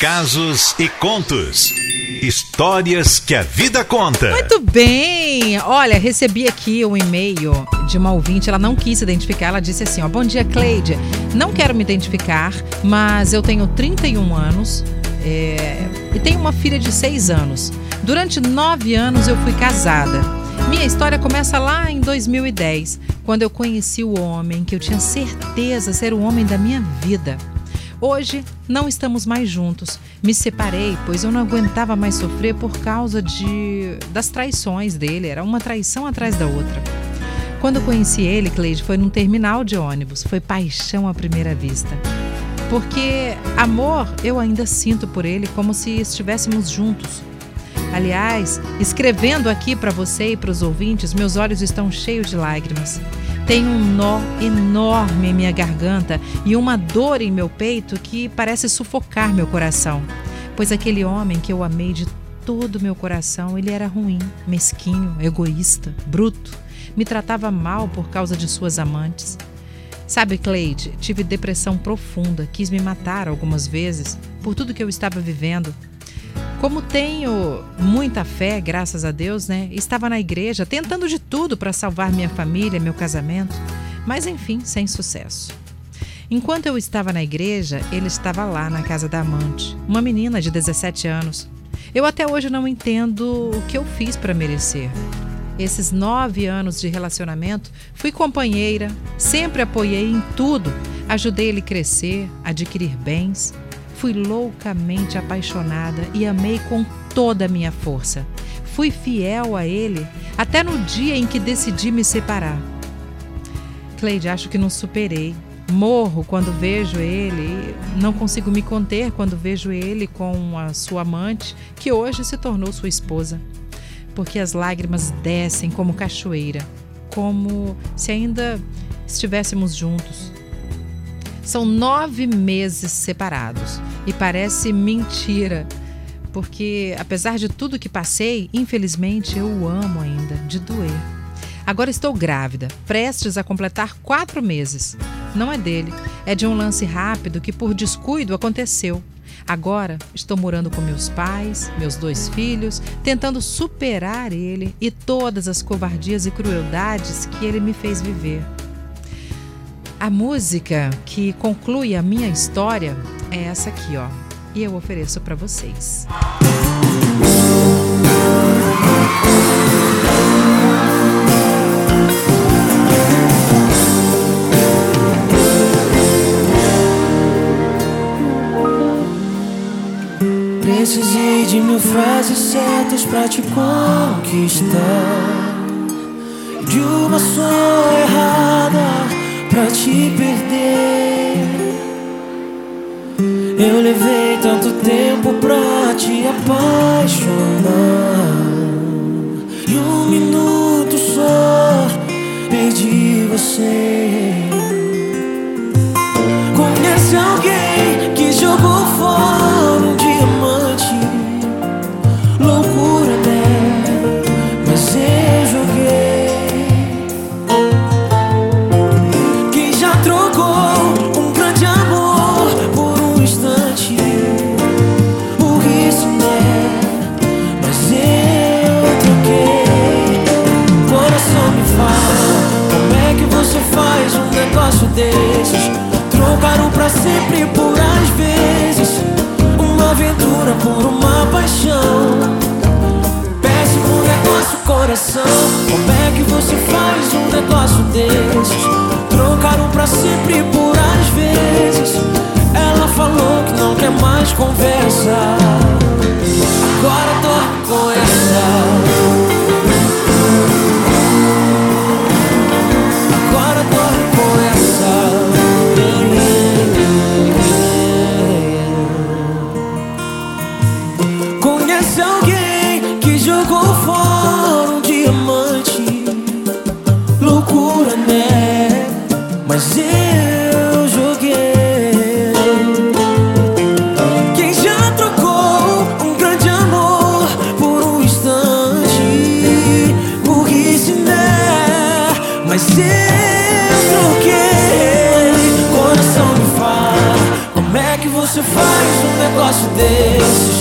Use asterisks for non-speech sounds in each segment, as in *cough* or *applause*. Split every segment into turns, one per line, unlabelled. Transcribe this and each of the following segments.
Casos e contos. Histórias que a vida conta.
Muito bem! Olha, recebi aqui um e-mail de uma ouvinte, ela não quis se identificar, ela disse assim, ó, Bom dia, Cleide. Não quero me identificar, mas eu tenho 31 anos é, e tenho uma filha de 6 anos. Durante nove anos eu fui casada. Minha história começa lá em 2010, quando eu conheci o homem que eu tinha certeza ser o homem da minha vida. Hoje não estamos mais juntos. Me separei, pois eu não aguentava mais sofrer por causa de das traições dele. Era uma traição atrás da outra. Quando eu conheci ele, Cleide, foi num terminal de ônibus. Foi paixão à primeira vista. Porque amor eu ainda sinto por ele como se estivéssemos juntos. Aliás, escrevendo aqui para você e para os ouvintes, meus olhos estão cheios de lágrimas. Tenho um nó enorme em minha garganta e uma dor em meu peito que parece sufocar meu coração. Pois aquele homem que eu amei de todo meu coração, ele era ruim, mesquinho, egoísta, bruto. Me tratava mal por causa de suas amantes. Sabe, Cleide, tive depressão profunda, quis me matar algumas vezes por tudo que eu estava vivendo. Como tenho muita fé, graças a Deus, né? Estava na igreja tentando de tudo para salvar minha família, meu casamento, mas enfim, sem sucesso. Enquanto eu estava na igreja, ele estava lá na casa da amante, uma menina de 17 anos. Eu até hoje não entendo o que eu fiz para merecer. Esses nove anos de relacionamento, fui companheira, sempre apoiei em tudo, ajudei ele crescer, adquirir bens. Fui loucamente apaixonada e amei com toda a minha força. Fui fiel a ele até no dia em que decidi me separar. Cleide, acho que não superei. Morro quando vejo ele, não consigo me conter quando vejo ele com a sua amante, que hoje se tornou sua esposa. Porque as lágrimas descem como cachoeira, como se ainda estivéssemos juntos. São nove meses separados e parece mentira, porque apesar de tudo que passei, infelizmente eu o amo ainda, de doer. Agora estou grávida, prestes a completar quatro meses. Não é dele, é de um lance rápido que por descuido aconteceu. Agora estou morando com meus pais, meus dois filhos, tentando superar ele e todas as covardias e crueldades que ele me fez viver. A música que conclui a minha história é essa aqui, ó. E eu ofereço para vocês.
Precisei de mil frases certas pra te conquistar. De uma só errada pra te perder. Eu levei tanto tempo pra te apaixonar. E um minuto só perdi você. Mais. Negócio desses.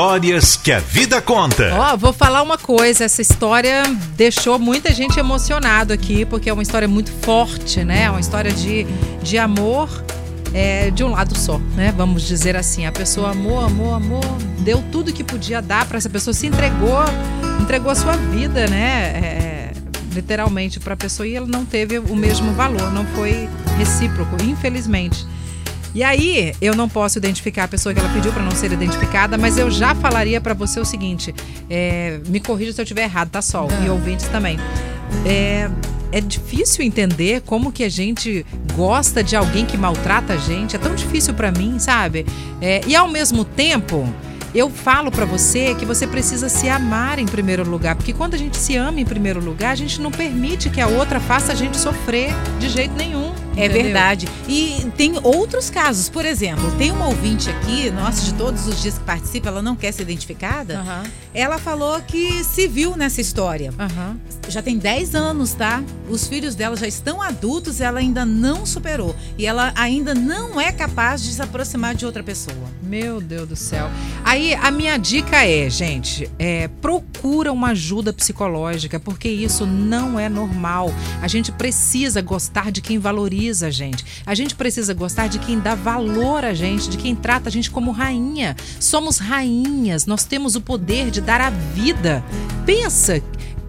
Histórias que a vida conta.
Ó, vou falar uma coisa, essa história deixou muita gente emocionado aqui, porque é uma história muito forte, né? É uma história de, de amor é, de um lado só, né? Vamos dizer assim, a pessoa amou, amou, amou, deu tudo que podia dar para essa pessoa, se entregou, entregou a sua vida, né? É, literalmente para a pessoa e ela não teve o mesmo valor, não foi recíproco, infelizmente. E aí, eu não posso identificar a pessoa que ela pediu para não ser identificada, mas eu já falaria para você o seguinte: é, me corrija se eu estiver errado, tá, Sol? E ouvintes também. É, é difícil entender como que a gente gosta de alguém que maltrata a gente. É tão difícil para mim, sabe? É, e ao mesmo tempo, eu falo para você que você precisa se amar em primeiro lugar, porque quando a gente se ama em primeiro lugar, a gente não permite que a outra faça a gente sofrer de jeito nenhum.
É
entendeu?
verdade. E tem outros casos. Por exemplo, tem uma ouvinte aqui, nossa, de todos os dias que participa, ela não quer ser identificada.
Aham,
Ela falou que se viu nessa história.
aham.
Já tem 10 anos, tá? Os filhos dela já estão adultos, ela ainda não superou. E ela ainda não é capaz de se aproximar de outra pessoa.
Meu Deus do céu. Aí a minha dica é, gente, é, procura uma ajuda psicológica, porque isso não é normal. A gente precisa gostar de quem valoriza a gente. A gente precisa gostar de quem dá valor a gente, de quem trata a gente como rainha. Somos rainhas, nós temos o poder de dar a vida. Pensa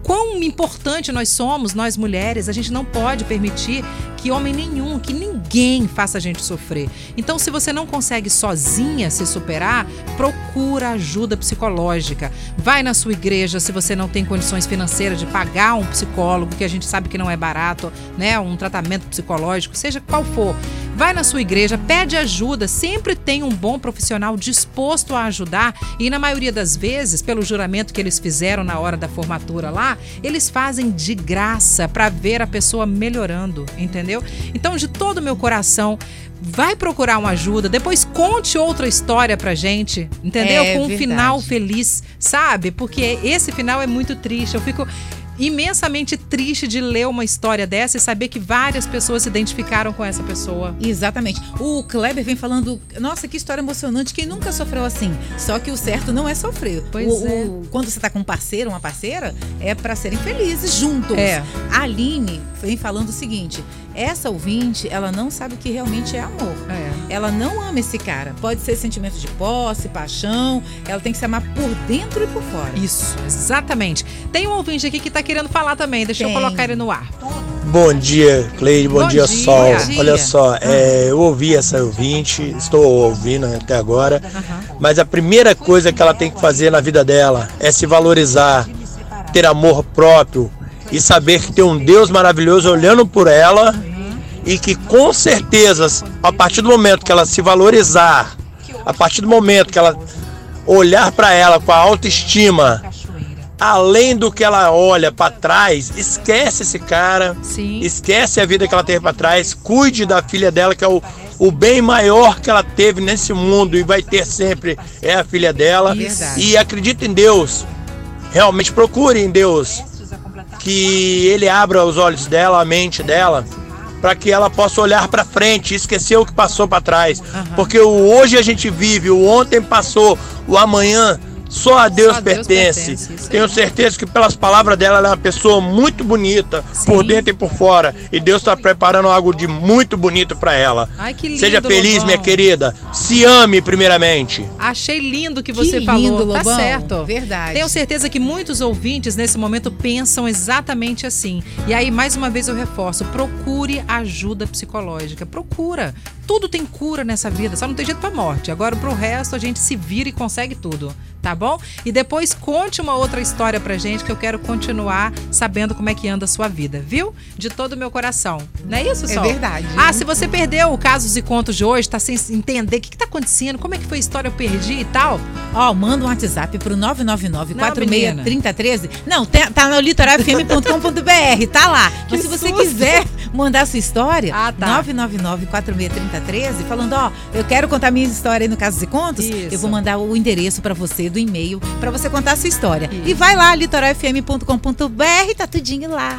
quão importante nós somos, nós mulheres. A gente não pode permitir que homem nenhum, que ninguém faça a gente sofrer. Então, se você não consegue sozinha se superar, procura ajuda psicológica. Vai na sua igreja se você não tem condições financeiras de pagar um psicólogo, que a gente sabe que não é barato, né? Um tratamento psicológico, seja qual for. Vai na sua igreja, pede ajuda, sempre tem um bom profissional disposto a ajudar e na maioria das vezes, pelo juramento que eles fizeram na hora da formatura lá, eles fazem de graça para ver a pessoa melhorando, entendeu? Então, de todo o meu coração, vai procurar uma ajuda, depois conte outra história pra gente, entendeu?
É
Com um
verdade.
final feliz, sabe? Porque esse final é muito triste. Eu fico imensamente triste de ler uma história dessa e saber que várias pessoas se identificaram com essa pessoa.
Exatamente. O Kleber vem falando, nossa, que história emocionante, quem nunca sofreu assim? Só que o certo não é sofrer.
Pois
O-
é.
o- quando você tá com um parceiro, uma parceira, é para serem felizes juntos.
É.
A Aline vem falando o seguinte: essa ouvinte, ela não sabe o que realmente é amor.
É.
Ela não ama esse cara. Pode ser sentimento de posse, paixão. Ela tem que se amar por dentro e por fora.
Isso, exatamente. Tem um ouvinte aqui que tá querendo falar também, deixa eu
Tem.
colocar ele no ar.
Bom dia, Cleide. Bom,
Bom
dia,
dia.
Sol.
Dia.
Olha só, é, eu ouvi essa ouvinte, estou ouvindo até agora, mas a primeira coisa que ela tem que fazer na vida dela é se valorizar, ter amor próprio e saber que tem um Deus maravilhoso olhando por ela e que com certeza, a partir do momento que ela se valorizar, a partir do momento que ela olhar para ela com a autoestima, além do que ela olha para trás, esquece esse cara,
Sim.
esquece a vida que ela teve para trás, cuide da filha dela, que é o, o bem maior que ela teve nesse mundo e vai ter sempre é a filha dela.
Verdade.
E acredita em Deus. Realmente procure em Deus que ele abra os olhos dela, a mente dela, para que ela possa olhar para frente, e esquecer o que passou para trás. Porque o hoje a gente vive, o ontem passou, o amanhã Só a Deus
Só a Deus
pertence. Tenho certeza que pelas palavras dela, ela é uma pessoa muito bonita, por
Sim.
dentro e por fora. E Deus está preparando algo de muito bonito para ela.
Ai, que lindo,
Seja feliz,
Lobão.
minha querida. Se ame primeiramente.
Achei lindo o que você
Que
falou.
lindo,
tá
Lobão.
certo.
Verdade.
Tenho certeza que muitos ouvintes nesse momento pensam exatamente assim. E aí, mais uma vez eu reforço: procure ajuda psicológica. Procura. Tudo tem cura nessa vida, só não tem jeito pra morte. Agora, pro resto, a gente se vira e consegue tudo. Tá bom? E depois conte uma outra história pra gente que eu quero continuar sabendo como é que anda a sua vida, viu? De todo o meu coração. Não é isso,
É
Sol?
verdade.
Ah, se você perdeu o Casos e Contos de hoje, tá sem entender o que, que tá acontecendo, como é que foi a história, eu perdi e tal.
Ó, manda um WhatsApp pro 999
Não, menina.
463013 Não, tem- tá no litoralfm.com.br, tá lá. *laughs* Mas
Que
se você
susto.
quiser mandar sua história,
Ah, tá.
999 463013 falando, ó, eu quero contar minha história aí no Casos e Contos,
Isso.
eu vou mandar o endereço pra você do e-mail pra você contar a sua história.
Isso.
E vai lá litoralfm.com.br, tá tudinho lá.